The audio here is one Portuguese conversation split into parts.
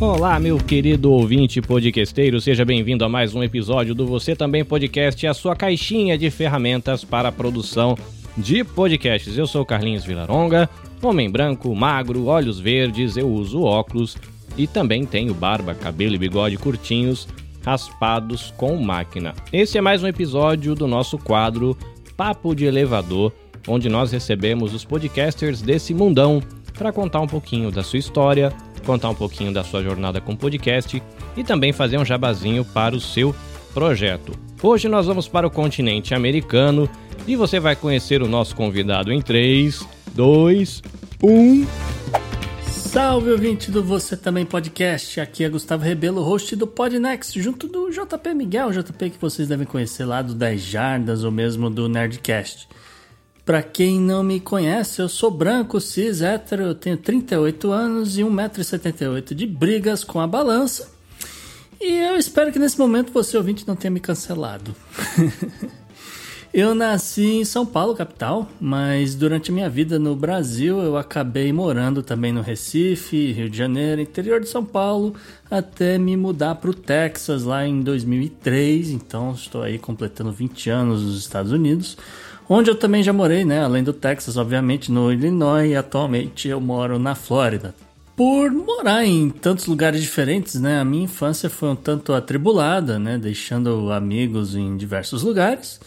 Olá, meu querido ouvinte podcasteiro, seja bem-vindo a mais um episódio do Você Também Podcast, a sua caixinha de ferramentas para a produção de podcasts. Eu sou Carlinhos Vilaronga, homem branco, magro, olhos verdes, eu uso óculos e também tenho barba, cabelo e bigode curtinhos, raspados com máquina. Esse é mais um episódio do nosso quadro Papo de Elevador, onde nós recebemos os podcasters desse mundão para contar um pouquinho da sua história contar um pouquinho da sua jornada com podcast e também fazer um jabazinho para o seu projeto. Hoje nós vamos para o continente americano e você vai conhecer o nosso convidado em 3, 2, 1. Salve ouvinte do Você Também Podcast, aqui é Gustavo Rebelo, host do Podnext, junto do JP Miguel, JP que vocês devem conhecer lá do 10 Jardas ou mesmo do Nerdcast. Para quem não me conhece, eu sou branco, cis, hétero, eu tenho 38 anos e 1,78m de brigas com a balança. E eu espero que nesse momento você ouvinte não tenha me cancelado. eu nasci em São Paulo, capital, mas durante a minha vida no Brasil eu acabei morando também no Recife, Rio de Janeiro, interior de São Paulo, até me mudar para o Texas lá em 2003. Então estou aí completando 20 anos nos Estados Unidos onde eu também já morei, né? Além do Texas, obviamente, no Illinois, e atualmente eu moro na Flórida. Por morar em tantos lugares diferentes, né? A minha infância foi um tanto atribulada, né? Deixando amigos em diversos lugares,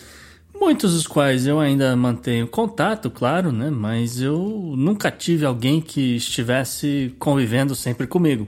muitos dos quais eu ainda mantenho contato, claro, né? Mas eu nunca tive alguém que estivesse convivendo sempre comigo.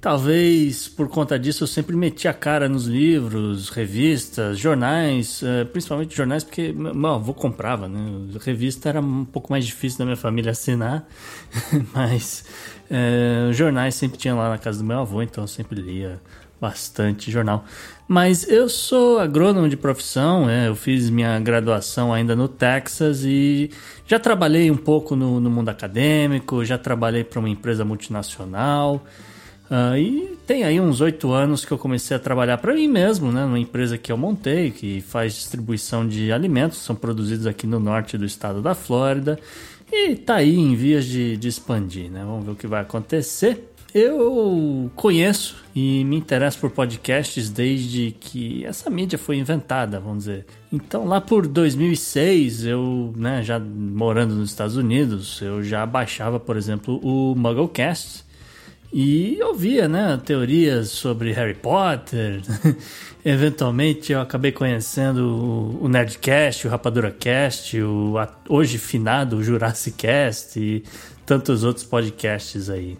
Talvez por conta disso eu sempre meti a cara nos livros, revistas, jornais, eh, principalmente jornais, porque meu avô comprava, né? Revista era um pouco mais difícil da minha família assinar, mas é, jornais sempre tinha lá na casa do meu avô, então eu sempre lia bastante jornal. Mas eu sou agrônomo de profissão, é, eu fiz minha graduação ainda no Texas e já trabalhei um pouco no, no mundo acadêmico, já trabalhei para uma empresa multinacional. Uh, e tem aí uns oito anos que eu comecei a trabalhar para mim mesmo, né, numa empresa que eu montei, que faz distribuição de alimentos, são produzidos aqui no norte do estado da Flórida, e tá aí em vias de, de expandir, né? Vamos ver o que vai acontecer. Eu conheço e me interesso por podcasts desde que essa mídia foi inventada, vamos dizer. Então, lá por 2006, eu, né, já morando nos Estados Unidos, eu já baixava, por exemplo, o Mugglecast, e eu via, né, teorias sobre Harry Potter. Eventualmente eu acabei conhecendo o Nerdcast, o Rapadura Cast, o hoje finado Jurassic Cast e tantos outros podcasts aí.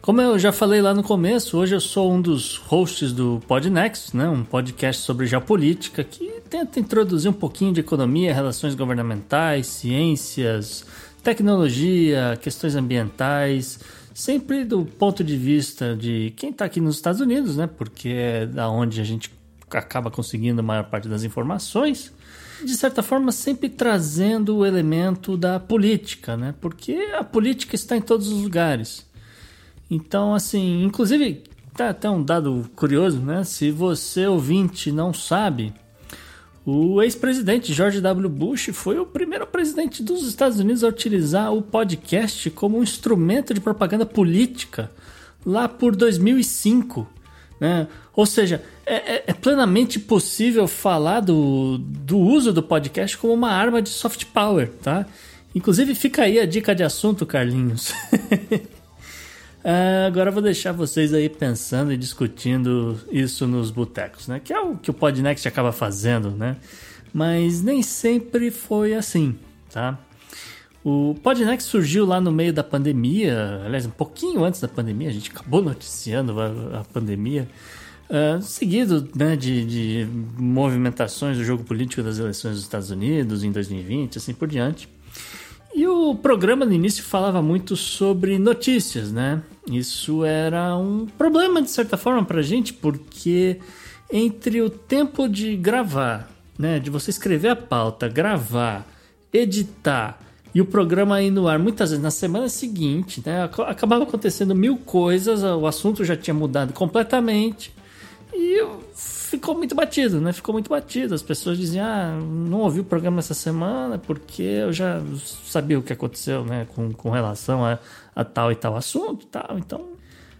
Como eu já falei lá no começo, hoje eu sou um dos hosts do Podnext, né, um podcast sobre geopolítica que tenta introduzir um pouquinho de economia, relações governamentais, ciências, tecnologia, questões ambientais sempre do ponto de vista de quem está aqui nos Estados Unidos, né? Porque é da onde a gente acaba conseguindo a maior parte das informações. De certa forma, sempre trazendo o elemento da política, né? Porque a política está em todos os lugares. Então, assim, inclusive, tá até um dado curioso, né? Se você ouvinte não sabe, o ex-presidente George W. Bush foi o primeiro presidente dos Estados Unidos a utilizar o podcast como um instrumento de propaganda política lá por 2005. Né? Ou seja, é, é, é plenamente possível falar do, do uso do podcast como uma arma de soft power, tá? Inclusive fica aí a dica de assunto, Carlinhos. Uh, agora eu vou deixar vocês aí pensando e discutindo isso nos botecos, né? Que é o que o Podnext acaba fazendo, né? Mas nem sempre foi assim, tá? O Podnext surgiu lá no meio da pandemia, aliás, um pouquinho antes da pandemia, a gente acabou noticiando a, a pandemia, uh, seguido né, de, de movimentações do jogo político das eleições dos Estados Unidos em 2020, assim por diante. O programa no início falava muito sobre notícias, né? Isso era um problema de certa forma pra gente, porque entre o tempo de gravar, né, de você escrever a pauta, gravar, editar e o programa ir no ar, muitas vezes na semana seguinte, né, acabava acontecendo mil coisas, o assunto já tinha mudado completamente e ficou muito batido, né? Ficou muito batido. As pessoas diziam, ah, não ouvi o programa essa semana porque eu já sabia o que aconteceu, né? Com, com relação a, a tal e tal assunto tal. Então,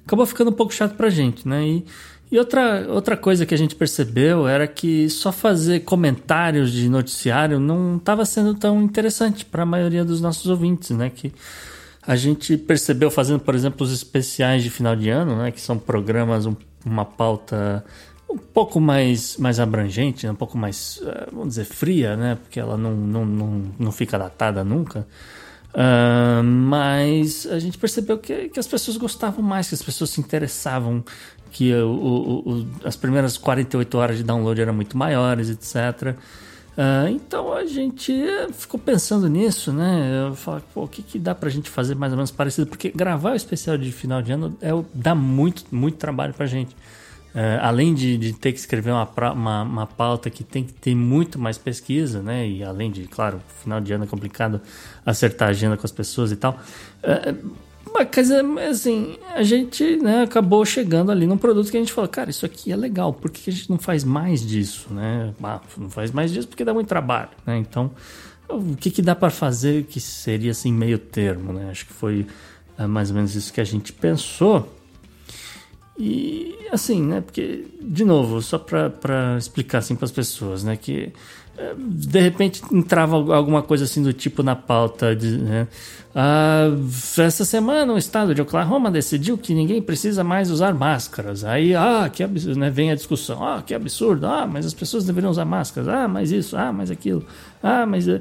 acabou ficando um pouco chato pra gente, né? E, e outra, outra coisa que a gente percebeu era que só fazer comentários de noticiário não estava sendo tão interessante para a maioria dos nossos ouvintes, né? Que a gente percebeu fazendo, por exemplo, os especiais de final de ano, né? Que são programas, um, uma pauta um pouco mais, mais abrangente, né? um pouco mais, eh, vamos dizer, fria, né? Porque ela não, não, não, não fica datada nunca. Uh, mas a gente percebeu que, que as pessoas gostavam mais, que as pessoas se interessavam, que o, o, o, as primeiras 48 horas de download eram muito maiores, etc. Ah, então a gente ficou pensando nisso, né? Eu falo, pô, o que, que dá pra gente fazer mais ou menos parecido? Porque gravar o especial de final de ano é, dá muito, muito trabalho pra gente. Uh, além de, de, ter que escrever uma, uma, uma, pauta que tem que ter muito mais pesquisa, né? E além de, claro, final de ano é complicado acertar a agenda com as pessoas e tal. Uh, mas, assim, a gente né, acabou chegando ali num produto que a gente falou, cara, isso aqui é legal, por que a gente não faz mais disso, né? Ah, não faz mais disso porque dá muito trabalho, né? Então, o que, que dá para fazer que seria assim meio termo, né? Acho que foi uh, mais ou menos isso que a gente pensou. E assim, né? Porque, de novo, só para explicar assim para as pessoas, né? Que de repente entrava alguma coisa assim do tipo na pauta de, né? ah, essa semana o estado de Oklahoma decidiu que ninguém precisa mais usar máscaras aí ah que absurdo né? vem a discussão ah que absurdo ah mas as pessoas deveriam usar máscaras ah mas isso ah mas aquilo ah mas uh,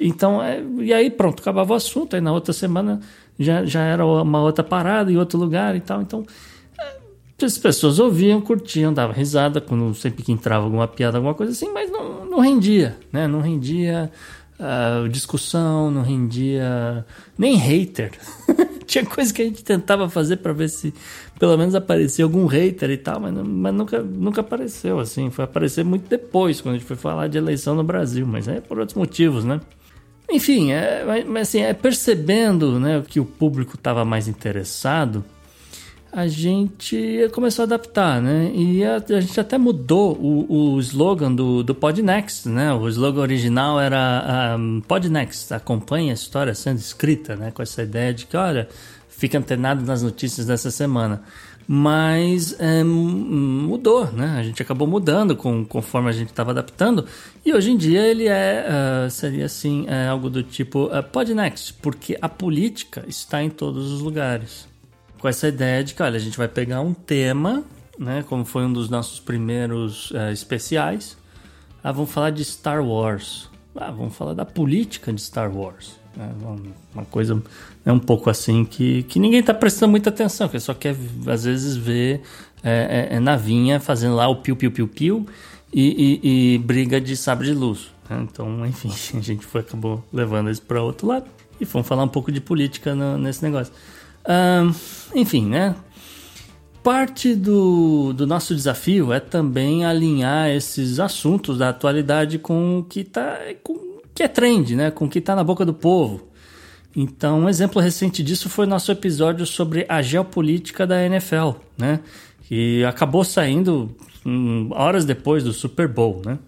então é, e aí pronto acabava o assunto aí na outra semana já, já era uma outra parada em outro lugar e tal. Então, as pessoas ouviam, curtiam, davam risada quando sempre que entrava alguma piada, alguma coisa assim, mas não, não rendia, né? Não rendia uh, discussão, não rendia nem hater. Tinha coisa que a gente tentava fazer para ver se pelo menos aparecia algum hater e tal, mas, mas nunca, nunca apareceu assim. Foi aparecer muito depois, quando a gente foi falar de eleição no Brasil, mas é por outros motivos, né? Enfim, é, mas assim, é percebendo né, que o público estava mais interessado, a gente começou a adaptar, né? E a, a gente até mudou o, o slogan do, do Podnext, né? O slogan original era um, Podnext, acompanha a história sendo escrita, né? Com essa ideia de que, olha, fica antenado nas notícias dessa semana mas é, mudou, né? A gente acabou mudando com, conforme a gente estava adaptando e hoje em dia ele é uh, seria assim é algo do tipo uh, Podnext, porque a política está em todos os lugares. Com essa ideia de que, olha, a gente vai pegar um tema, né? Como foi um dos nossos primeiros uh, especiais, ah, vamos falar de Star Wars, ah, vamos falar da política de Star Wars. Né? Uma coisa é um pouco assim que, que ninguém está prestando muita atenção, que só quer às vezes ver é, é, é navinha fazendo lá o piu-piu-piu-piu e, e, e, briga de sabre de luz. Né? Então, enfim, a gente foi, acabou levando isso para outro lado e fomos falar um pouco de política no, nesse negócio. Enfim, né? Parte do, do nosso desafio é também alinhar esses assuntos da atualidade com o que tá, com que é trend, né? Com o que está na boca do povo. Então, um exemplo recente disso foi nosso episódio sobre a geopolítica da NFL, né? Que acabou saindo hum, horas depois do Super Bowl, né?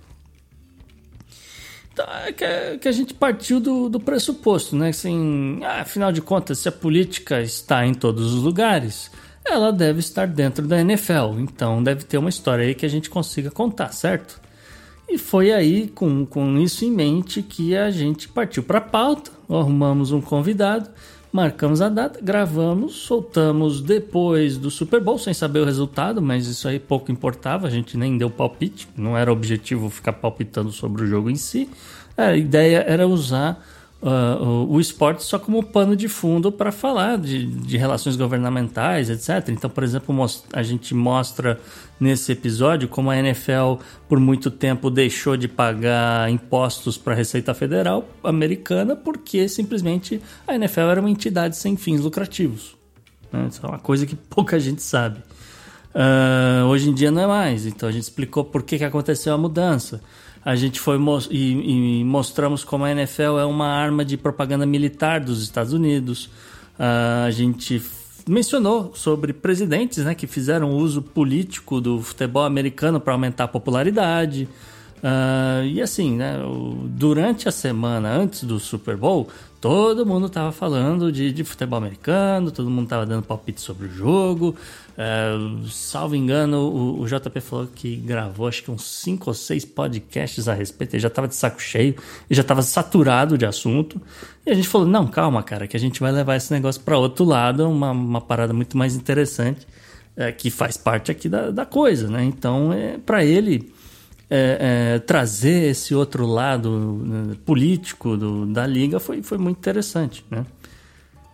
É que, que, a gente partiu do, do pressuposto, né? Assim, ah, afinal de contas, se a política está em todos os lugares, ela deve estar dentro da NFL. Então, deve ter uma história aí que a gente consiga contar, certo? E foi aí, com, com isso em mente, que a gente partiu para a pauta, arrumamos um convidado, marcamos a data, gravamos, soltamos depois do Super Bowl, sem saber o resultado, mas isso aí pouco importava, a gente nem deu palpite, não era objetivo ficar palpitando sobre o jogo em si. A ideia era usar uh, o, o esporte só como pano de fundo para falar de, de relações governamentais, etc. Então, por exemplo, a gente mostra nesse episódio como a NFL por muito tempo deixou de pagar impostos para a Receita Federal americana porque simplesmente a NFL era uma entidade sem fins lucrativos. Né? Isso é uma coisa que pouca gente sabe. Uh, hoje em dia não é mais, então a gente explicou por que, que aconteceu a mudança a gente foi e, e, mostramos como a NFL é uma arma de propaganda militar dos Estados Unidos. Uh, a gente mencionou sobre presidentes né, que fizeram uso político do futebol americano para aumentar a popularidade. Uh, e assim, né, durante a semana antes do Super Bowl, todo mundo tava falando de, de futebol americano, todo mundo tava dando palpite sobre o jogo. Uh, salvo engano, o, o, JP falou que gravou acho que uns 5 ou 6 podcasts a respeito. Ele já tava de saco cheio, ele já tava saturado de assunto. E a gente falou: não, calma, cara, que a gente vai levar esse negócio para outro lado, uma, uma parada muito mais interessante, é, que faz parte aqui da, da coisa, né? Então, é, para ele é, é, trazer esse outro lado né, político do, da liga foi, foi muito interessante, né?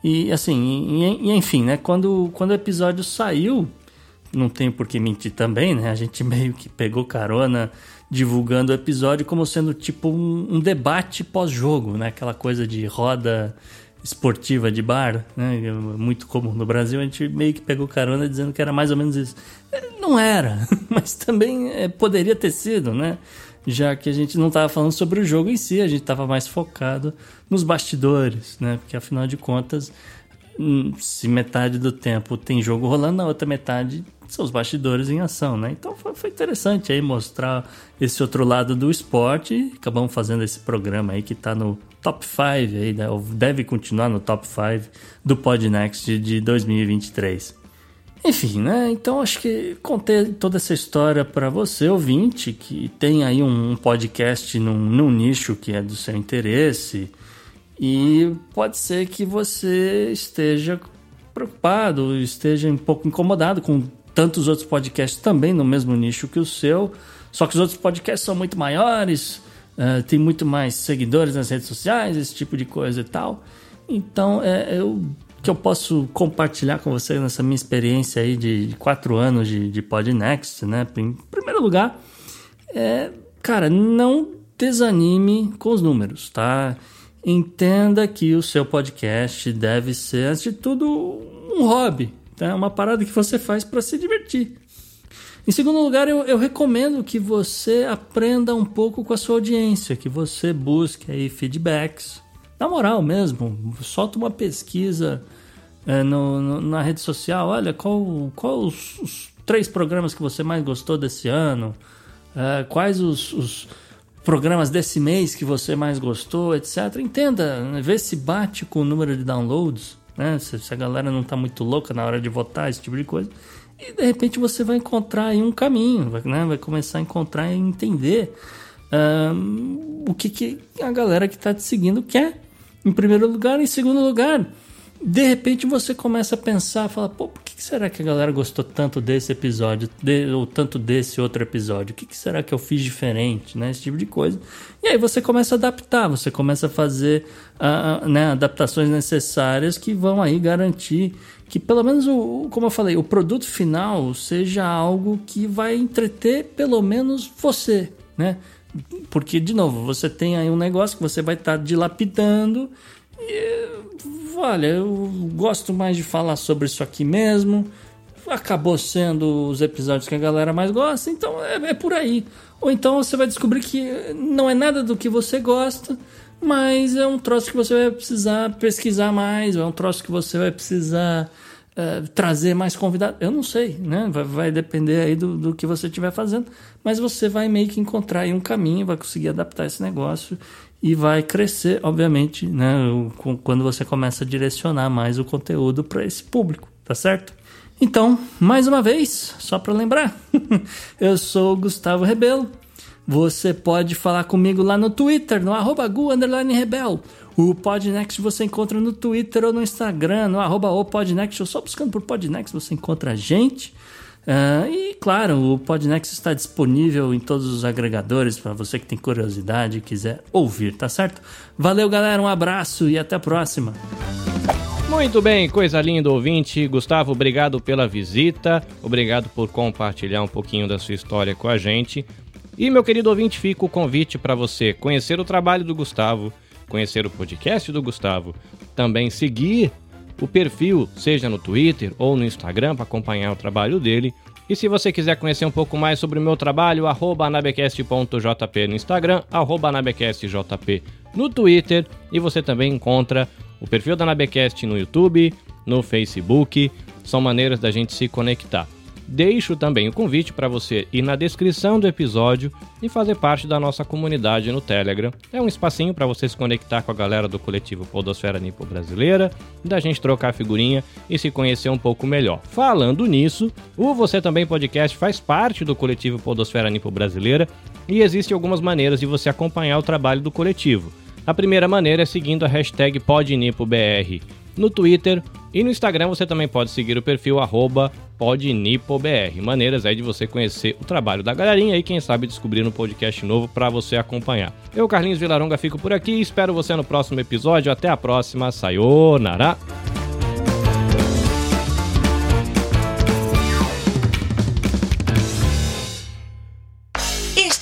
E assim, e, e, enfim, né? Quando, quando o episódio saiu, não tem por que mentir também, né? A gente meio que pegou carona divulgando o episódio como sendo tipo um, um debate pós-jogo, né? Aquela coisa de roda esportiva de bar, né? É muito comum no Brasil, a gente meio que pegou carona dizendo que era mais ou menos isso. É, não era, mas também é, poderia ter sido, né? Já que a gente não estava falando sobre o jogo em si, a gente estava mais focado nos bastidores, né? Porque afinal de contas, se metade do tempo tem jogo rolando, na outra metade são os bastidores em ação, né? Então foi, foi interessante aí mostrar esse outro lado do esporte. Acabamos fazendo esse programa aí que está no top 5 aí, né? deve continuar no top 5 do Podnext de 2023. Enfim, né? Então acho que contei toda essa história para você, ouvinte, que tem aí um podcast num, num nicho que é do seu interesse. E pode ser que você esteja preocupado, esteja um pouco incomodado com tantos outros podcasts também no mesmo nicho que o seu. Só que os outros podcasts são muito maiores, uh, tem muito mais seguidores nas redes sociais, esse tipo de coisa e tal. Então, é, eu que eu posso compartilhar com você nessa minha experiência aí de, quatro anos de, de Podnext, né? Em primeiro lugar, é, cara, não desanime com os números, tá? Entenda que o seu podcast deve ser, antes de tudo, um hobby, tá? Uma parada que você faz para se divertir. Em segundo lugar, eu, eu, recomendo que você aprenda um pouco com a sua audiência, que você busque aí feedbacks. Na moral mesmo, solta uma pesquisa é, no, no, na rede social. Olha, qual, qual os, os, três programas que você mais gostou desse ano? É, quais os, os, programas desse mês que você mais gostou, etc. Entenda, né? vê se bate com o número de downloads, né? Se, se a galera não está muito louca na hora de votar, esse tipo de coisa. E de repente você vai encontrar aí um caminho, vai, né? vai começar a encontrar e entender um, o que, que a galera que está te seguindo quer. Em primeiro lugar, em segundo lugar, de repente você começa a pensar, fala, pô, por que será que a galera gostou tanto desse episódio, de, ou tanto desse outro episódio? O que, que, será que eu fiz diferente, né? Esse tipo de coisa. E aí você começa a adaptar, você começa a fazer uh, né, adaptações necessárias que vão aí garantir que pelo menos o, como eu falei, o produto final seja algo que vai entreter pelo menos você, né? Porque de novo, você tem aí um negócio que você vai estar tá dilapidando e olha, eu gosto mais de falar sobre isso aqui mesmo. Acabou sendo os episódios que a galera mais gosta, então é, é por aí. Ou então você vai descobrir que não é nada do que você gosta, mas é um troço que você vai precisar pesquisar mais, é um troço que você vai precisar uh, trazer mais convidados. Eu não sei, né? Vai, vai depender aí do, do que você estiver fazendo, mas você vai meio que encontrar aí um caminho, vai conseguir adaptar esse negócio e vai crescer, obviamente, né? Quando você começa a direcionar mais o conteúdo para esse público, tá certo? Então, mais uma vez, só para lembrar, eu sou o Gustavo Rebelo. Você pode falar comigo lá no Twitter, no arroba. O Podnext você encontra no Twitter ou no Instagram, no arroba o Podnext, ou só buscando por Podnext você encontra a gente. Uh, e claro, o Podnext está disponível em todos os agregadores para você que tem curiosidade e quiser ouvir, tá certo? Valeu, galera, um abraço e até a próxima. Muito bem, coisa linda, ouvinte. Gustavo, obrigado pela visita, obrigado por compartilhar um pouquinho da sua história com a gente. E, meu querido ouvinte, fica o convite para você conhecer o trabalho do Gustavo conhecer o podcast do Gustavo, também seguir o perfil, seja no Twitter ou no Instagram, para acompanhar o trabalho dele. E se você quiser conhecer um pouco mais sobre o meu trabalho, anabecast.jp no Instagram, anabecastjp no Twitter. E você também encontra o perfil da Anabecast no YouTube, no Facebook. São maneiras da gente se conectar. Deixo também o convite para você ir na descrição do episódio e fazer parte da nossa comunidade no Telegram. É um espacinho para você se conectar com a galera do coletivo Podosfera Nipo Brasileira, da gente trocar figurinha e se conhecer um pouco melhor. Falando nisso, o Você Também Podcast faz parte do coletivo Podosfera Nipo Brasileira e existem algumas maneiras de você acompanhar o trabalho do coletivo. A primeira maneira é seguindo a hashtag PodNipoBR no Twitter e no Instagram você também pode seguir o perfil podnipobr. Maneiras aí de você conhecer o trabalho da galerinha e quem sabe descobrir um podcast novo para você acompanhar. Eu, Carlinhos Vilaronga, fico por aqui. Espero você no próximo episódio. Até a próxima. Sayonara!